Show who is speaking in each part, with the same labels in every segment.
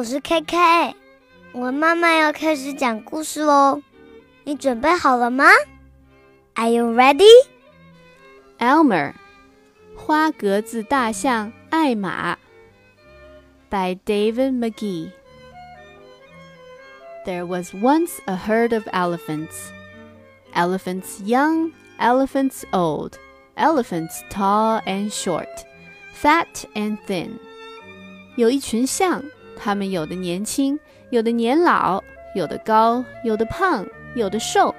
Speaker 1: 我是 KK，我慢慢要开始讲故事喽，你准备好了吗？Are you ready?
Speaker 2: Elmer，花格子大象艾玛。By David McKee. There was once a herd of elephants. Elephants young, elephants old, elephants tall and short, fat and thin. 有一群象。它们有的年轻，有的年老，有的高，有的胖，有的瘦。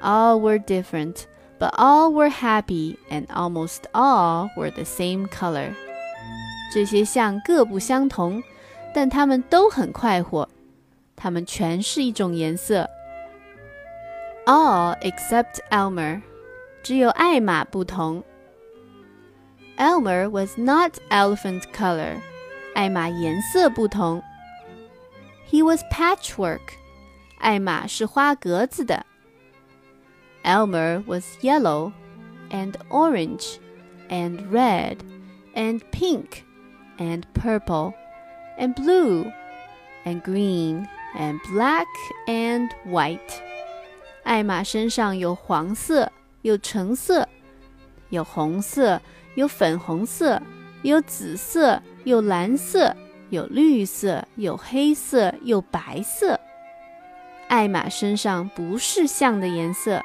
Speaker 2: All were different, but all were happy, and almost all were the same color. 这些象各不相同，但它们都很快活。它们全是一种颜色。All except Elmer，只有艾玛不同。Elmer was not elephant color， 艾玛颜色不同。He was patchwork，艾玛是花格子的。Elmer was yellow and orange and red and pink and purple and blue and green and black and white。艾玛身上有黄色，有橙色，有红色，有粉红色， 有紫色，有蓝色，有绿色，有黑色，有白色。艾玛身上不是象的颜色。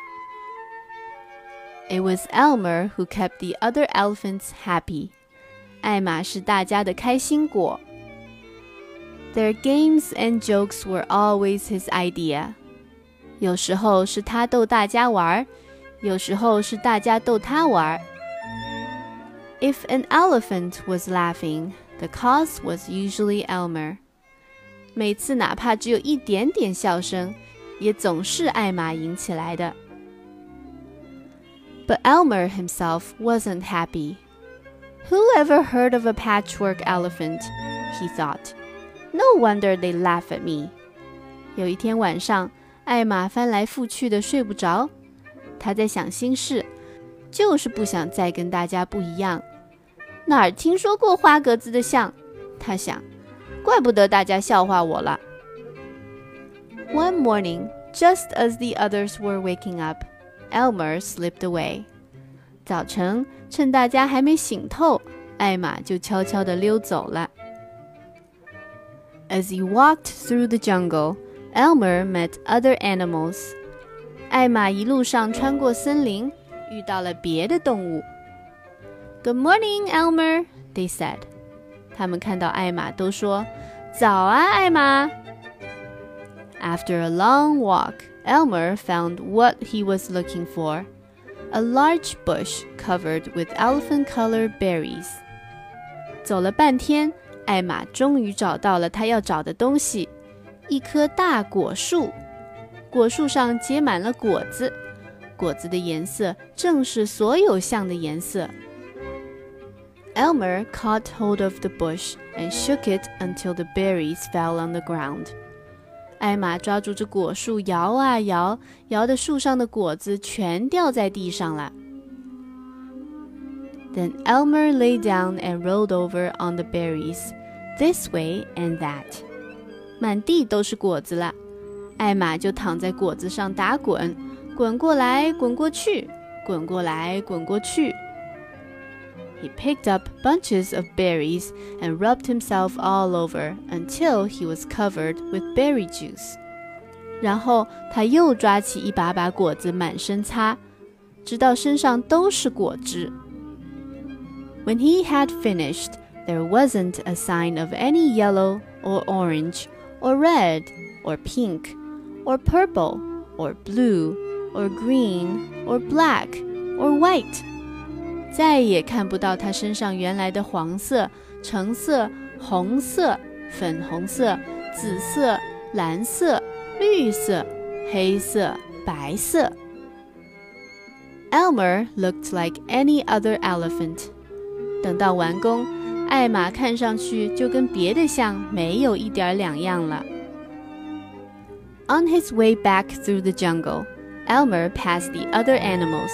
Speaker 2: It was Elmer who kept the other elephants happy. 艾玛是大家的开心果。Their games and jokes were always his idea. 有时候是他逗大家玩，有时候是大家逗他玩。 If an elephant was laughing, the cause was usually Elmer. 每次哪怕只有一点点笑声，也总是艾玛引起来的。But Elmer himself wasn't happy. Who ever heard of a patchwork elephant? He thought. No wonder they laugh at me. 有一天晚上，艾玛翻来覆去的睡不着，她在想心事，就是不想再跟大家不一样。 哪儿听说过花格子的象？她想，怪不得大家笑话我了。One morning, just as the others were waking up, Elmer slipped away. 早晨，趁大家还没醒透，艾玛就悄悄地溜走了。As he walked through the jungle, Elmer met other animals. 艾玛一路上穿过森林，遇到了别的动物。 Good morning, Elmer, they said. 他们看到艾玛都说：“早啊，艾玛。” After a long walk, Elmer found what he was looking for a large bush covered with elephant colored berries. 走了半天，艾玛终于找到了她要找的东西——一棵大果树。果树上结满了果子，果子的颜色正是所有象的颜色。 Elmer caught hold of the bush and shook it until the berries fell on the ground. 艾玛抓住这果树，摇啊摇，摇的树上的果子全掉在地上了。Then Elmer lay down and rolled over on the berries, this way and that. 满地都是果子了，艾玛就躺在果子上打滚，滚过来，滚过去，滚过来，滚过去。 He picked up bunches of berries and rubbed himself all over until he was covered with berry juice. 然后他又抓起一把把果子满身擦，直到身上都是果汁。When he had finished, there wasn't a sign of any yellow or orange or red or pink or purple or blue or green or black or white. 再也看不到他身上原来的黄色、橙色、红色、粉红色、紫色、蓝色、绿色、黑色、白色。Elmer looked like any other elephant。等到完工，艾玛看上去就跟别的象没有一点两样了。On his way back through the jungle, Elmer passed the other animals.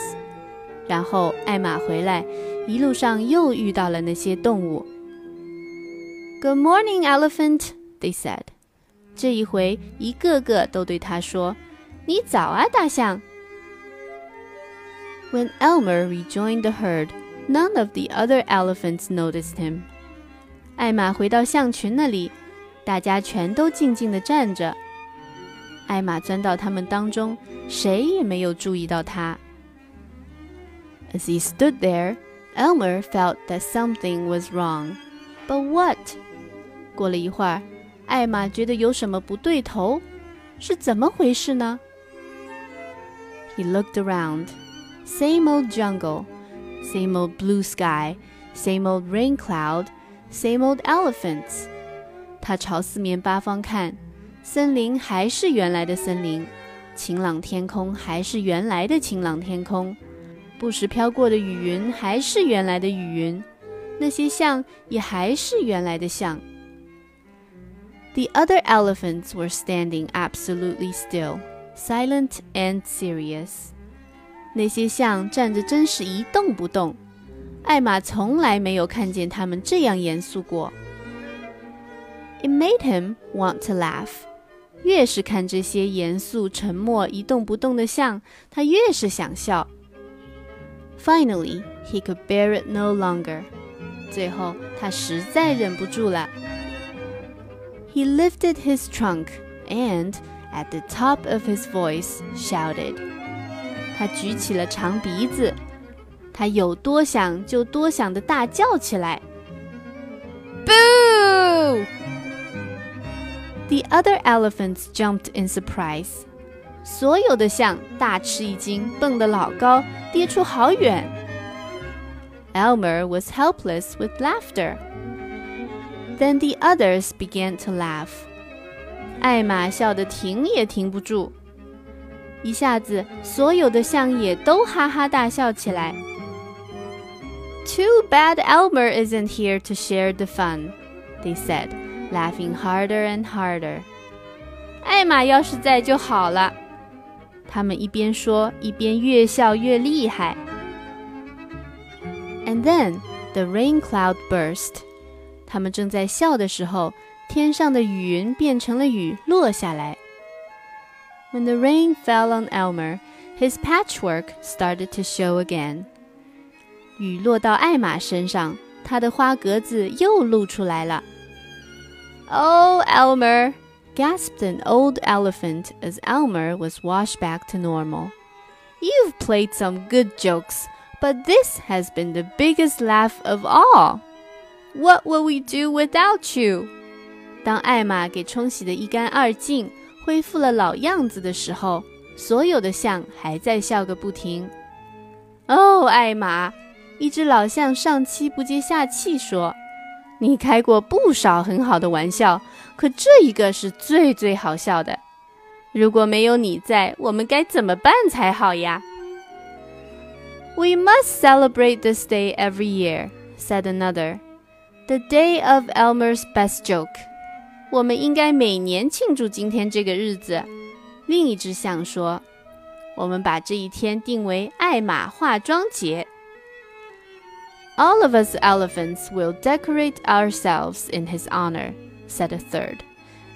Speaker 2: 然后艾玛回来，一路上又遇到了那些动物。Good morning, elephant, they said. 这一回，一个个都对他说：“你早啊，大象。” When Elmer rejoined the herd, none of the other elephants noticed him. 艾玛回到象群那里，大家全都静静地站着。艾玛钻到他们当中，谁也没有注意到他。As he stood there, Elmer felt that something was wrong. But what? 过了一会儿，艾玛觉得有什么不对头，是怎么回事呢？He looked around. Same old jungle, same old blue sky, same old rain cloud, same old elephants. 他朝四面八方看，森林还是原来的森林，晴朗天空还是原来的晴朗天空， 不时飘过的雨云还是原来的雨云，那些象也还是原来的象。The other elephants were standing absolutely still, silent and serious. 那些象站着真是一动不动。艾玛从来没有看见他们这样严肃过。It made him want to laugh. 越是看这些严肃、沉默、一动不动的象，他越是想笑。 Finally, he could bear it no longer. 最后，他实在忍不住了。He lifted his trunk and, at the top of his voice, shouted. 他举起了长鼻子，他有多想就多想的大叫起来。Boo! The other elephants jumped in surprise. 所有的象大吃一惊，蹦得老高，跌出好远。Elmer was helpless with laughter. Then the others began to laugh. 艾玛笑得停也停不住，一下子所有的象也都哈哈大笑起来。Too bad Elmer isn't here to share the fun, they said, laughing harder and harder. 艾玛要是在就好了。 他们一边说，一边越笑越厉害。And then the rain cloud burst. 他们正在笑的时候，天上的雨云变成了雨，落下来。When the rain fell on Elmer, his patchwork started to show again. 雨落到艾玛身上，她的花格子又露出来了。Oh, Elmer! gasped an old elephant as Elmer was washed back to normal. You've played some good jokes, but this has been the biggest laugh of all. What will we do without you? 当艾玛给冲洗得一干二净，恢复了老样子的时候，所有的象还在笑个不停。哦，艾玛，一只老象上气不接下气说：“ 你开过不少很好的玩笑，可这一个是最最好笑的。如果没有你在，我们该怎么办才好呀？”We must celebrate this day every year," said another. The day of Elmer's best joke，我们应该每年庆祝今天这个日子。另一只象说：“我们把这一天定为艾玛化妆节。” All of us elephants will decorate ourselves in his honor, said a third,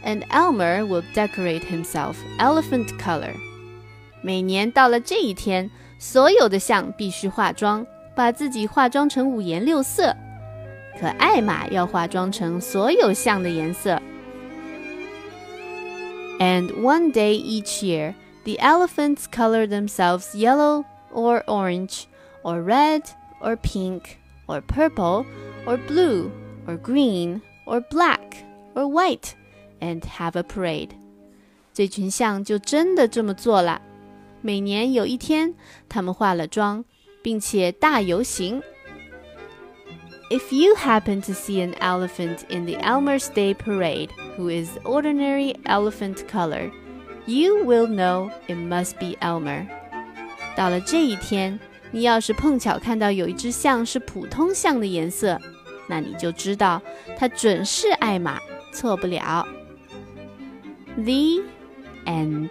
Speaker 2: and Elmer will decorate himself elephant color. 每年到了这一天，所有的象必须化妆，把自己化妆成五颜六色。可艾玛要化妆成所有象的颜色。And one day each year, the elephants color themselves yellow or orange, or red or pink, or purple, or blue, or green, or black, or white, and have a parade. 这群象就真的这么做了。每年有一天，他们化了妆，并且大游行。if you happen to see an elephant in the Elmer's Day Parade who is ordinary elephant color, you will know it must be Elmer. 到了这一天， 你要是碰巧看到有一只象是普通象的颜色，那你就知道它准是艾玛，错不了。The end。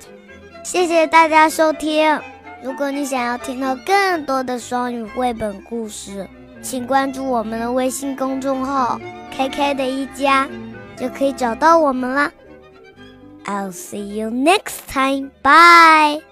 Speaker 1: 谢谢大家收听。如果你想要听到更多的双语绘本故事。请关注我们的微信公众号 “KK 的一家”，就可以找到我们啦。I'll see you next time. Bye.